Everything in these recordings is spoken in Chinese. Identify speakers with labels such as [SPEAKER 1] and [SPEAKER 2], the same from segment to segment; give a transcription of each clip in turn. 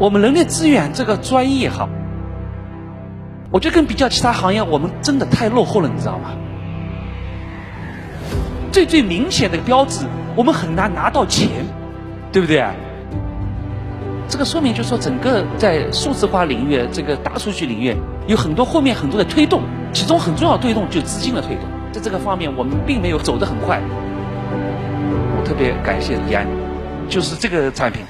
[SPEAKER 1] 我们人力资源这个专业哈，我觉得跟比较其他行业，我们真的太落后了，你知道吗？最最明显的标志，我们很难拿到钱，对不对啊？这个说明就是说，整个在数字化领域、这个大数据领域，有很多后面很多的推动，其中很重要的推动就资金的推动。在这个方面，我们并没有走得很快。我特别感谢李安，就是这个产品，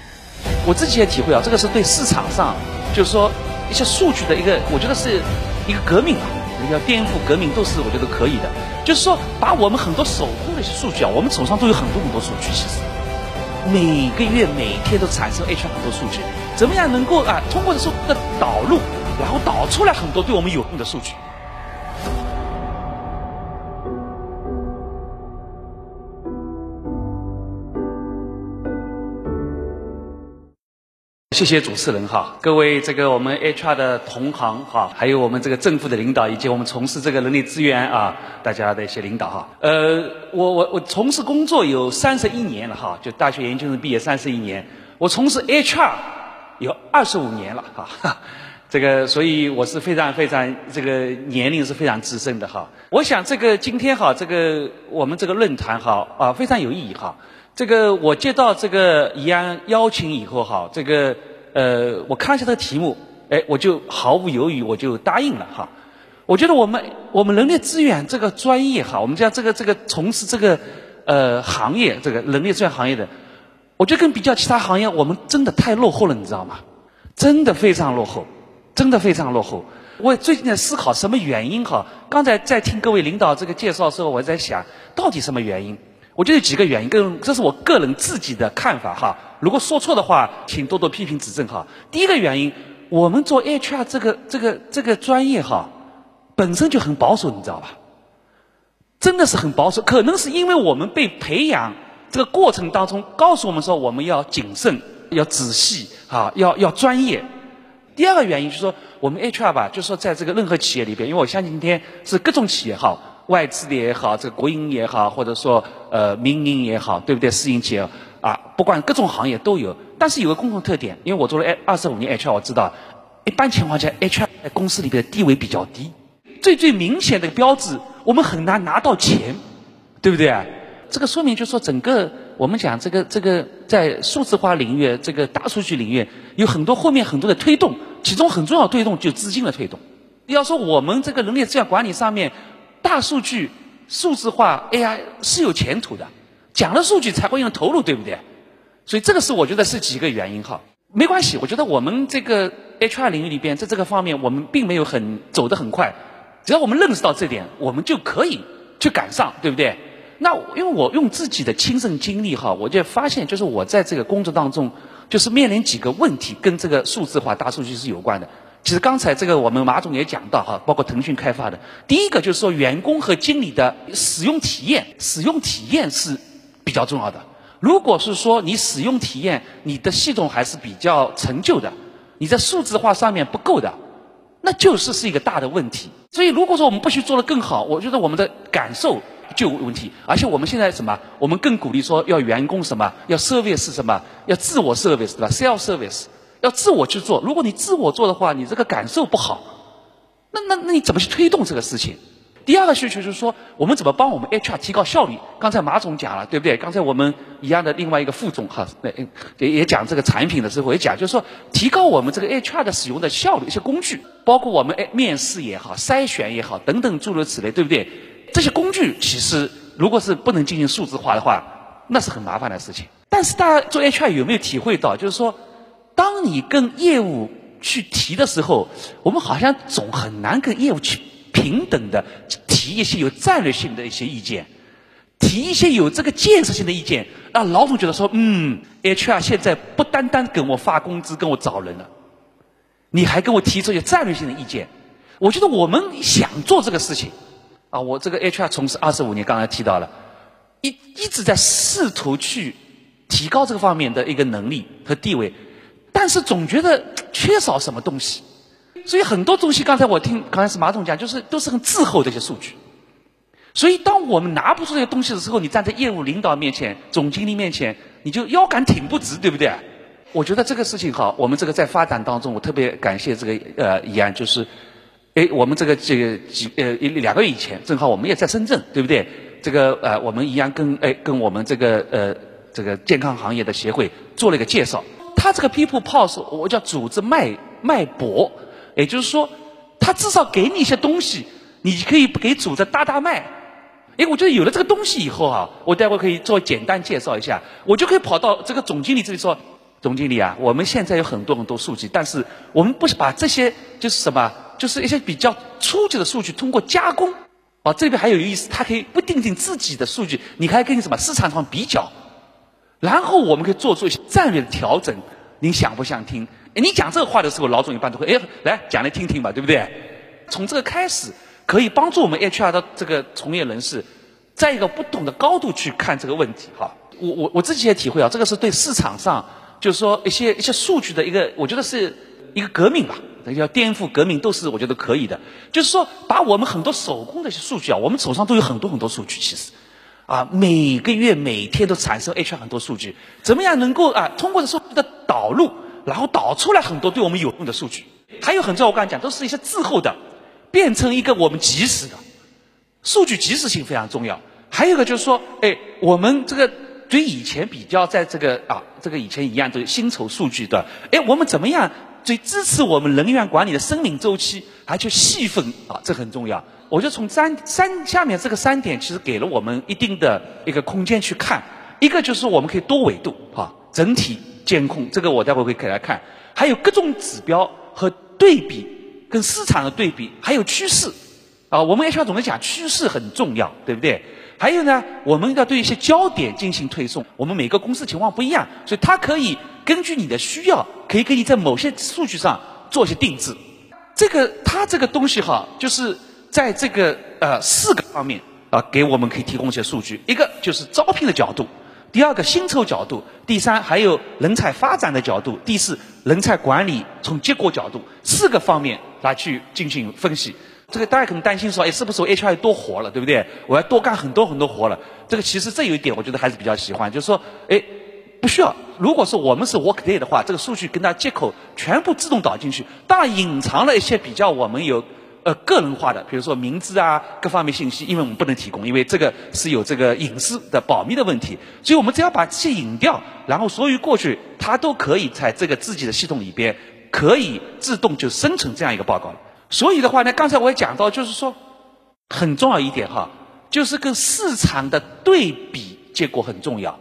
[SPEAKER 1] 我自己也体会啊，这个是对市场上，就是说一些数据的一个，我觉得是一个革命啊，要颠覆革命都是我觉得可以的。就是说，把我们很多手工的一些数据啊，我们手上都有很多很多数据，其实每个月每天都产生 HR 很多数据，怎么样能够啊通过这数的导入，然后导出来很多对我们有用的数据。谢谢主持人哈，各位这个我们 HR 的同行哈，还有我们这个政府的领导以及我们从事这个人力资源啊，大家的一些领导哈。呃，我我我从事工作有三十一年了哈，就大学研究生毕业三十一年，我从事 HR 有二十五年了哈。这个所以我是非常非常这个年龄是非常资深的哈。我想这个今天哈，这个我们这个论坛哈啊非常有意义哈。这个我接到这个怡安邀请以后哈，这个呃，我看一下这个题目，哎，我就毫不犹豫我就答应了哈。我觉得我们我们人力资源这个专业哈，我们讲这个这个从事这个呃行业，这个人力资源行业的，我觉得跟比较其他行业，我们真的太落后了，你知道吗？真的非常落后，真的非常落后。我最近在思考什么原因哈？刚才在听各位领导这个介绍的时候，我在想到底什么原因？我觉得有几个原因，跟这是我个人自己的看法哈。如果说错的话，请多多批评指正哈。第一个原因，我们做 HR 这个这个这个专业哈，本身就很保守，你知道吧？真的是很保守，可能是因为我们被培养这个过程当中，告诉我们说我们要谨慎、要仔细啊，要要专业。第二个原因就是说，我们 HR 吧，就是说在这个任何企业里边，因为我相信今天是各种企业哈。外资的也好，这个国营也好，或者说呃民营也好，对不对？私营企业，不管各种行业都有。但是有个共同特点，因为我做了二十五年 HR，我知道，一般情况下 HR 在公司里边地位比较低。最最明显的标志，我们很难拿到钱，对不对啊？这个说明就是说，整个我们讲这个这个在数字化领域、这个大数据领域，有很多后面很多的推动，其中很重要推动就资金的推动。要说我们这个人力资源管理上面。大数据、数字化、AI 是有前途的，讲了数据才会用投入，对不对？所以这个是我觉得是几个原因哈。没关系，我觉得我们这个 HR 领域里边，在这个方面我们并没有很走得很快，只要我们认识到这点，我们就可以去赶上，对不对？那因为我用自己的亲身经历哈，我就发现就是我在这个工作当中，就是面临几个问题，跟这个数字化、大数据是有关的。其实刚才这个我们马总也讲到哈，包括腾讯开发的，第一个就是说员工和经理的使用体验，使用体验是比较重要的。如果是说你使用体验，你的系统还是比较陈旧的，你在数字化上面不够的，那就是是一个大的问题。所以如果说我们不去做得更好，我觉得我们的感受就有问题。而且我们现在什么，我们更鼓励说要员工什么，要 service 什么，要自我 service 对吧？self service。要自我去做，如果你自我做的话，你这个感受不好，那那那你怎么去推动这个事情？第二个需求就是说，我们怎么帮我们 HR 提高效率？刚才马总讲了，对不对？刚才我们一样的另外一个副总哈，那也也讲这个产品的时候也讲，就是说提高我们这个 HR 的使用的效率，一些工具，包括我们面试也好、筛选也好等等诸如此类，对不对？这些工具其实如果是不能进行数字化的话，那是很麻烦的事情。但是大家做 HR 有没有体会到，就是说？当你跟业务去提的时候，我们好像总很难跟业务去平等的提一些有战略性的一些意见，提一些有这个建设性的意见，让老总觉得说，嗯，HR 现在不单单给我发工资、跟我找人了，你还跟我提出有战略性的意见。我觉得我们想做这个事情，啊，我这个 HR 从事二十五年，刚才提到了，一一直在试图去提高这个方面的一个能力和地位。但是总觉得缺少什么东西，所以很多东西刚才我听刚才是马总讲，就是都是很滞后的一些数据。所以当我们拿不出这些东西的时候，你站在业务领导面前、总经理面前，你就腰杆挺不直，对不对？我觉得这个事情好，我们这个在发展当中，我特别感谢这个呃怡安，就是，哎，我们这个这个几呃一两个月以前，正好我们也在深圳，对不对？这个呃，我们怡安跟哎跟我们这个呃这个健康行业的协会做了一个介绍。他这个 People Pulse，我叫组织脉脉搏，也就是说，他至少给你一些东西，你可以给组织搭搭脉。哎，我觉得有了这个东西以后啊，我待会可以做简单介绍一下，我就可以跑到这个总经理这里说。总经理啊，我们现在有很多很多数据，但是我们不是把这些就是什么，就是一些比较初级的数据通过加工，啊，这边还有意思，它可以不定定自己的数据，你还跟你什么市场上比较，然后我们可以做出一些战略的调整。您想不想听？哎你讲这个话的时候，老总一般都会哎，来讲来听听吧，对不对？从这个开始，可以帮助我们 HR 的这个从业人士，在一个不同的高度去看这个问题。哈，我我我自己也体会啊，这个是对市场上。就是说一些一些数据的一个，我觉得是一个革命吧，要颠覆革命都是我觉得可以的。就是说，把我们很多手工的一些数据啊，我们手上都有很多很多数据，其实，啊，每个月每天都产生 HR 很多数据，怎么样能够啊通过这数据的导入，然后导出来很多对我们有用的数据？还有很重要，我刚才讲都是一些滞后的，变成一个我们及时的，数据及时性非常重要。还有一个就是说，哎，我们这个。对以前比较，在这个啊，这个以前一样这个薪酬数据的。哎，我们怎么样最支持我们人员管理的生命周期，而且细分啊，这很重要。我就从三三下面这个三点，其实给了我们一定的一个空间去看。一个就是我们可以多维度啊，整体监控，这个我待会会给大家看。还有各种指标和对比，跟市场的对比，还有趋势啊。我们 HR 总的讲，趋势很重要，对不对？还有呢，我们要对一些焦点进行推送。我们每个公司情况不一样，所以它可以根据你的需要，可以给你在某些数据上做一些定制。这个它这个东西哈，就是在这个呃四个方面啊，给我们可以提供一些数据。一个就是招聘的角度，第二个薪酬角度，第三还有人才发展的角度，第四人才管理从结果角度，四个方面来去进行分析。这个大家可能担心说，哎，是不是我 HR 多活了，对不对？我要多干很多很多活了。这个其实这有一点，我觉得还是比较喜欢，就是说，哎，不需要。如果说我们是 Workday 的话，这个数据跟它接口全部自动导进去，当然隐藏了一些比较我们有呃个人化的，比如说名字啊各方面信息，因为我们不能提供，因为这个是有这个隐私的保密的问题。所以我们只要把这些隐掉，然后所有过去，它都可以在这个自己的系统里边可以自动就生成这样一个报告了。所以的话呢，刚才我也讲到，就是说很重要一点哈，就是跟市场的对比结果很重要。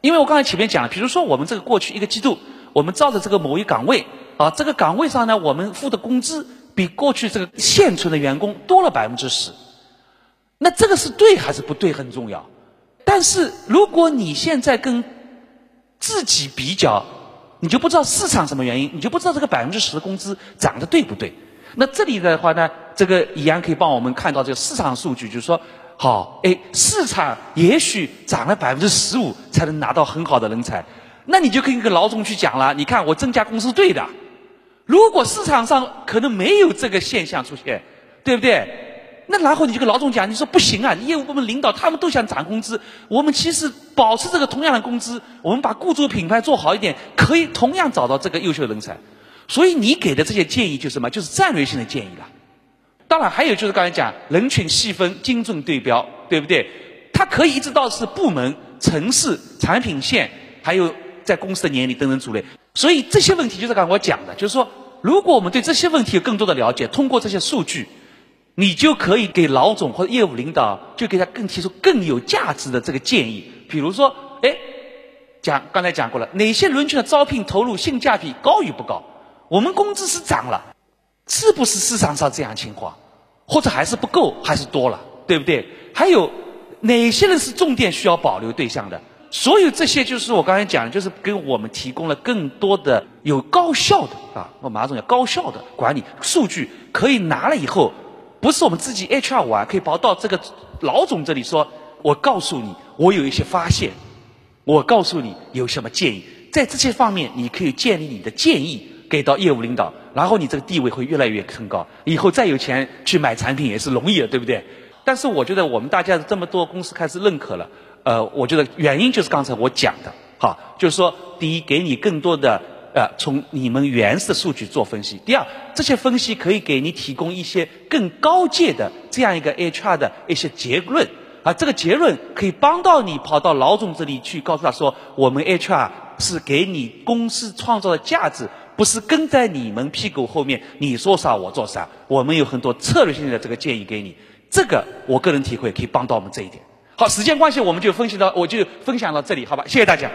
[SPEAKER 1] 因为我刚才前面讲了，比如说我们这个过去一个季度，我们照着这个某一岗位啊，这个岗位上呢，我们付的工资比过去这个现存的员工多了百分之十。那这个是对还是不对很重要。但是如果你现在跟自己比较，你就不知道市场什么原因，你就不知道这个百分之十的工资涨得对不对。那这里的话呢，这个易安可以帮我们看到这个市场数据，就是说，好，哎，市场也许涨了百分之十五才能拿到很好的人才，那你就可以跟老总去讲了，你看我增加工资对的。如果市场上可能没有这个现象出现，对不对？那然后你就跟老总讲，你说不行啊，业务部门领导他们都想涨工资，我们其实保持这个同样的工资，我们把雇主品牌做好一点，可以同样找到这个优秀人才。所以你给的这些建议就是什么？就是战略性的建议了。当然还有就是刚才讲人群细分、精准对标，对不对？它可以一直到是部门、城市、产品线，还有在公司的年龄等等组类。所以这些问题就是刚才我讲的，就是说，如果我们对这些问题有更多的了解，通过这些数据，你就可以给老总或者业务领导，就给他更提出更有价值的这个建议。比如说，哎，讲刚才讲过了，哪些人群的招聘投入性价比高与不高？我们工资是涨了，是不是市场上这样情况？或者还是不够，还是多了，对不对？还有哪些人是重点需要保留对象的？所有这些就是我刚才讲的，就是给我们提供了更多的有高效的啊，我马总讲高效的管理数据，可以拿了以后，不是我们自己 HR 玩，可以跑到这个老总这里说，我告诉你，我有一些发现，我告诉你有什么建议，在这些方面你可以建立你的建议。给到业务领导，然后你这个地位会越来越升高，以后再有钱去买产品也是容易的，对不对？但是我觉得我们大家这么多公司开始认可了，呃，我觉得原因就是刚才我讲的，哈，就是说，第一，给你更多的呃，从你们原始数据做分析。第二，这些分析可以给你提供一些更高阶的这样一个 HR 的一些结论。啊，这个结论可以帮到你跑到老总这里去，告诉他说，我们 HR 是给你公司创造的价值，不是跟在你们屁股后面，你说啥我做啥。我们有很多策略性的这个建议给你，这个我个人体会可以帮到我们这一点。好，时间关系，我们就分析到，我就分享到这里，好吧？谢谢大家。